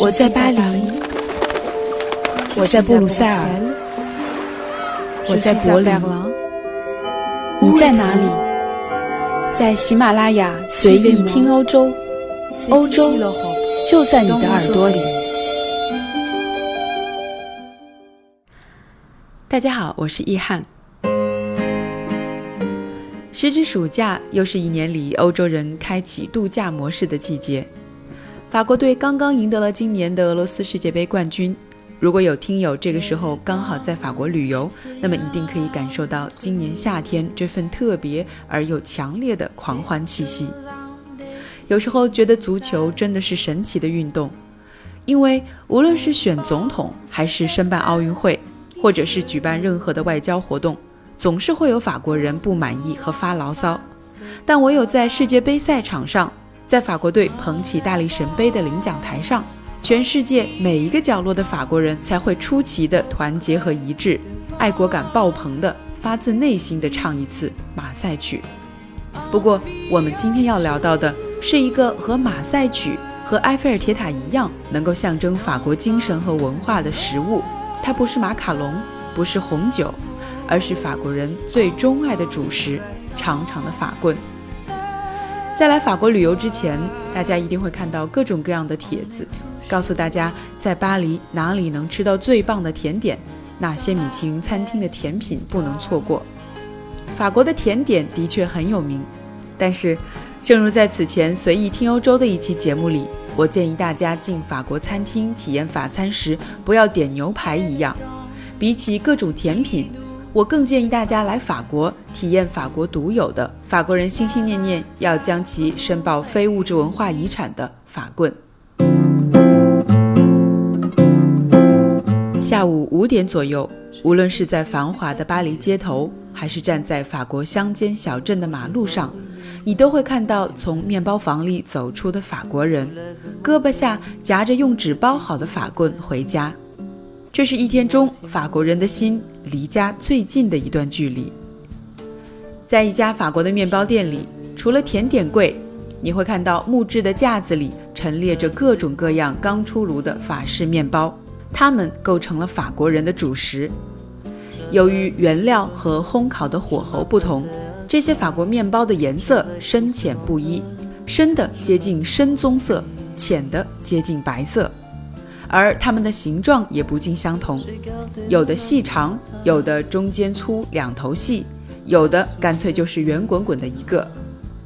我在巴黎，我在布鲁塞尔，我在柏林，你在哪里？在喜马拉雅随意听欧洲，欧洲就在你的耳朵里。大家好，我是易翰。时值暑假，又是一年里欧洲人开启度假模式的季节。法国队刚刚赢得了今年的俄罗斯世界杯冠军。如果有听友这个时候刚好在法国旅游，那么一定可以感受到今年夏天这份特别而又强烈的狂欢气息。有时候觉得足球真的是神奇的运动，因为无论是选总统，还是申办奥运会，或者是举办任何的外交活动，总是会有法国人不满意和发牢骚。但唯有在世界杯赛场上，在法国队捧起大力神杯的领奖台上，全世界每一个角落的法国人才会出奇的团结和一致，爱国感爆棚的，发自内心的唱一次马赛曲。不过，我们今天要聊到的是一个和马赛曲和埃菲尔铁塔一样，能够象征法国精神和文化的食物。它不是马卡龙，不是红酒，而是法国人最钟爱的主食——长长的法棍。在来法国旅游之前，大家一定会看到各种各样的帖子，告诉大家在巴黎哪里能吃到最棒的甜点，哪些米其林餐厅的甜品不能错过。法国的甜点的确很有名，但是，正如在此前随意听欧洲的一期节目里，我建议大家进法国餐厅体验法餐时不要点牛排一样，比起各种甜品。我更建议大家来法国体验法国独有的、法国人心心念念要将其申报非物质文化遗产的法棍。下午五点左右，无论是在繁华的巴黎街头，还是站在法国乡间小镇的马路上，你都会看到从面包房里走出的法国人，胳膊下夹着用纸包好的法棍回家。这是一天中法国人的心离家最近的一段距离。在一家法国的面包店里，除了甜点柜，你会看到木质的架子里陈列着各种各样刚出炉的法式面包，它们构成了法国人的主食。由于原料和烘烤的火候不同，这些法国面包的颜色深浅不一，深的接近深棕色，浅的接近白色。而它们的形状也不尽相同，有的细长，有的中间粗，两头细，有的干脆就是圆滚滚的一个。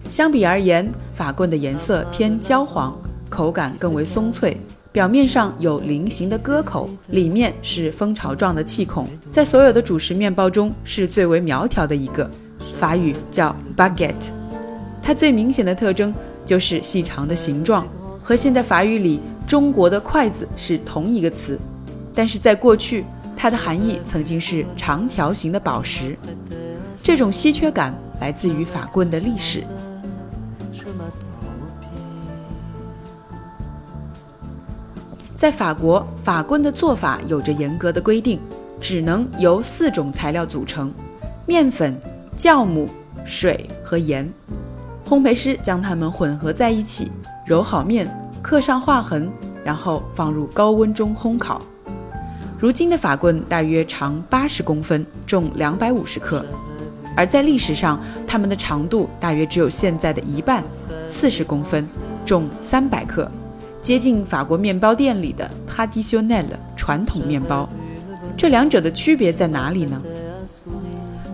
相比而言，法棍的颜色偏焦黄，口感更为松脆，表面上有菱形的割口，里面是蜂巢状的气孔，在所有的主食面包中是最为苗条的一个。法语叫 baguette，它最明显的特征就是细长的形状，和现代法语里。中国的筷子是同一个词，但是在过去，它的含义曾经是长条形的宝石。这种稀缺感来自于法棍的历史。在法国，法棍的做法有着严格的规定，只能由四种材料组成：面粉、酵母、水和盐。烘焙师将它们混合在一起，揉好面。刻上划痕，然后放入高温中烘烤。如今的法棍大约长八十公分，重两百五十克，而在历史上，它们的长度大约只有现在的一半，四十公分，重三百克，接近法国面包店里的 traditionnel 传统面包。这两者的区别在哪里呢？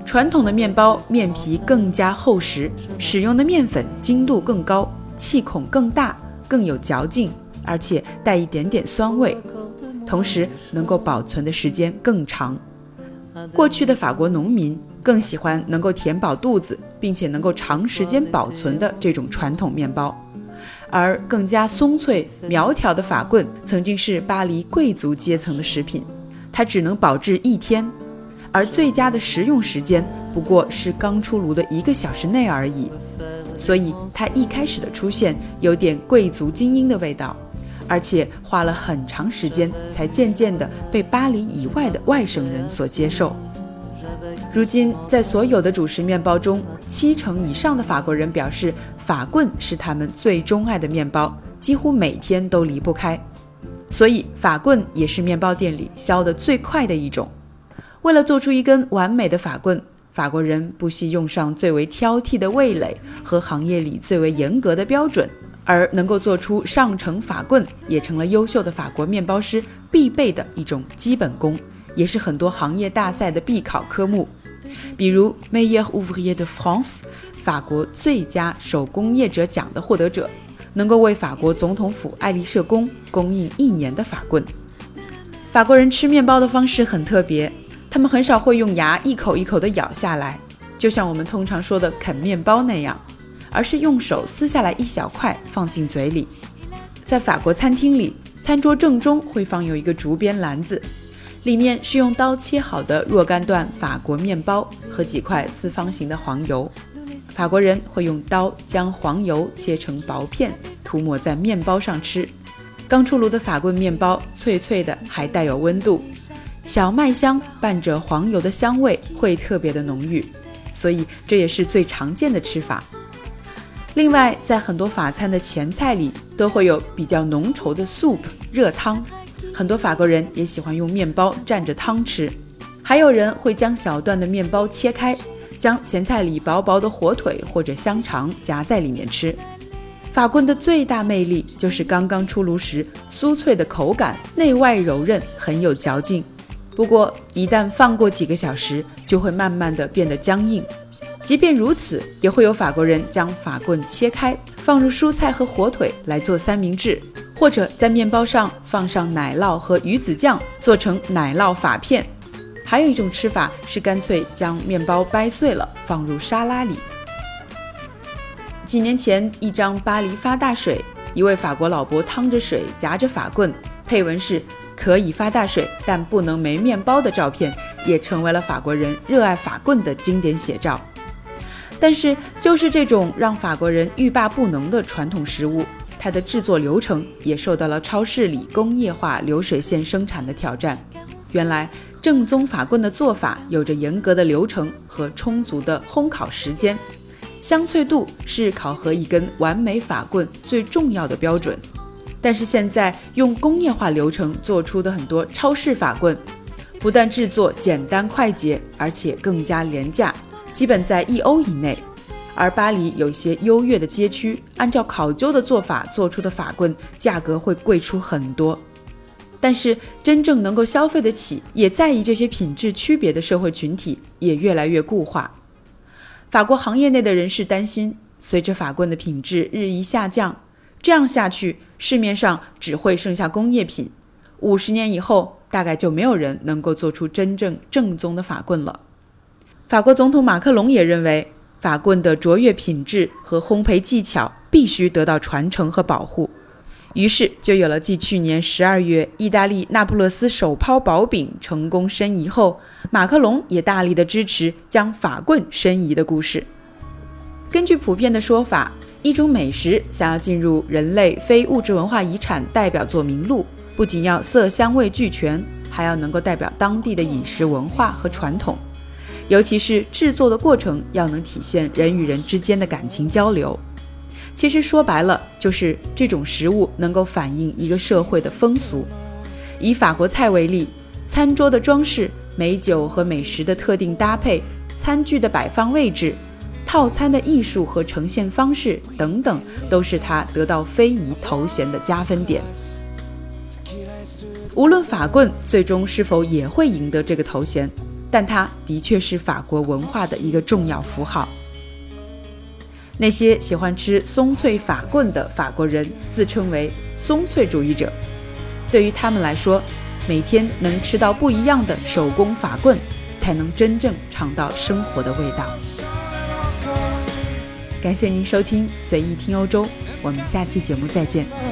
传统的面包面皮更加厚实，使用的面粉精度更高，气孔更大。更有嚼劲，而且带一点点酸味，同时能够保存的时间更长。过去的法国农民更喜欢能够填饱肚子，并且能够长时间保存的这种传统面包，而更加松脆苗条的法棍曾经是巴黎贵族阶层的食品，它只能保质一天，而最佳的食用时间不过是刚出炉的一个小时内而已。所以，它一开始的出现有点贵族精英的味道，而且花了很长时间才渐渐地被巴黎以外的外省人所接受。如今，在所有的主食面包中，七成以上的法国人表示法棍是他们最钟爱的面包，几乎每天都离不开。所以法棍也是面包店里削得最快的一种。为了做出一根完美的法棍，法国人不惜用上最为挑剔的味蕾和行业里最为严格的标准，而能够做出上乘法棍，也成了优秀的法国面包师必备的一种基本功，也是很多行业大赛的必考科目。比如 Meilleur ouvrier de France，法国最佳手工业者奖的获得者，能够为法国总统府爱丽舍宫供应一年的法棍。法国人吃面包的方式很特别，他们很少会用牙一口一口地咬下来，就像我们通常说的啃面包那样，而是用手撕下来一小块放进嘴里。在法国餐厅里，餐桌正中会放有一个竹编篮子。里面是用刀切好的若干段法国面包和几块四方形的黄油。法国人会用刀将黄油切成薄片，涂抹在面包上吃。刚出炉的法棍面包脆脆的，还带有温度，小麦香伴着黄油的香味会特别的浓郁，所以这也是最常见的吃法。另外，在很多法餐的前菜里都会有比较浓稠的 soup 热汤。很多法国人也喜欢用面包蘸着汤吃，还有人会将小段的面包切开，将前菜里薄薄的火腿或者香肠夹在里面吃。法棍的最大魅力就是刚刚出炉时酥脆的口感，内外柔韧，很有嚼劲。不过一旦放过几个小时，就会慢慢的变得僵硬。即便如此，也会有法国人将法棍切开，放入蔬菜和火腿来做三明治。或者在面包上放上奶酪和鱼子酱，做成奶酪法片。还有一种吃法是干脆将面包掰碎了放入沙拉里。几年前，一张巴黎发大水，一位法国老伯趟着水夹着法棍，配文是“可以发大水，但不能没面包”的照片，也成为了法国人热爱法棍的经典写照。但是，就是这种让法国人欲罢不能的传统食物。它的制作流程也受到了超市里工业化流水线生产的挑战。原来，正宗法棍的做法有着严格的流程和充足的烘烤时间，香脆度是考核一根完美法棍最重要的标准。但是现在用工业化流程做出的很多超市法棍，不但制作简单快捷，而且更加廉价，基本在一欧以内。而巴黎有些优越的街区，按照考究的做法做出的法棍，价格会贵出很多。但是，真正能够消费得起、也在意这些品质区别的社会群体也越来越固化。法国行业内的人士担心，随着法棍的品质日益下降，这样下去，市面上只会剩下工业品。五十年以后，大概就没有人能够做出真正正宗的法棍了。法国总统马克龙也认为。法棍的卓越品质和烘焙技巧必须得到传承和保护，于是就有了继去年十二月意大利那不勒斯手抛薄饼成功申遗后，马克龙也大力的支持将法棍申遗的故事。根据普遍的说法，一种美食想要进入人类非物质文化遗产代表作名录，不仅要色香味俱全，还要能够代表当地的饮食文化和传统。尤其是制作的过程要能体现人与人之间的感情交流。其实说白了，就是这种食物能够反映一个社会的风俗。以法国菜为例，餐桌的装饰、美酒和美食的特定搭配、餐具的摆放位置、套餐的艺术和呈现方式等等，都是它得到非遗头衔的加分点。无论法棍最终是否也会赢得这个头衔。但它的确是法国文化的一个重要符号。那些喜欢吃松脆法棍的法国人自称为松脆主义者。对于他们来说，每天能吃到不一样的手工法棍，才能真正尝到生活的味道。感谢您收听《随意听欧洲》，我们下期节目再见。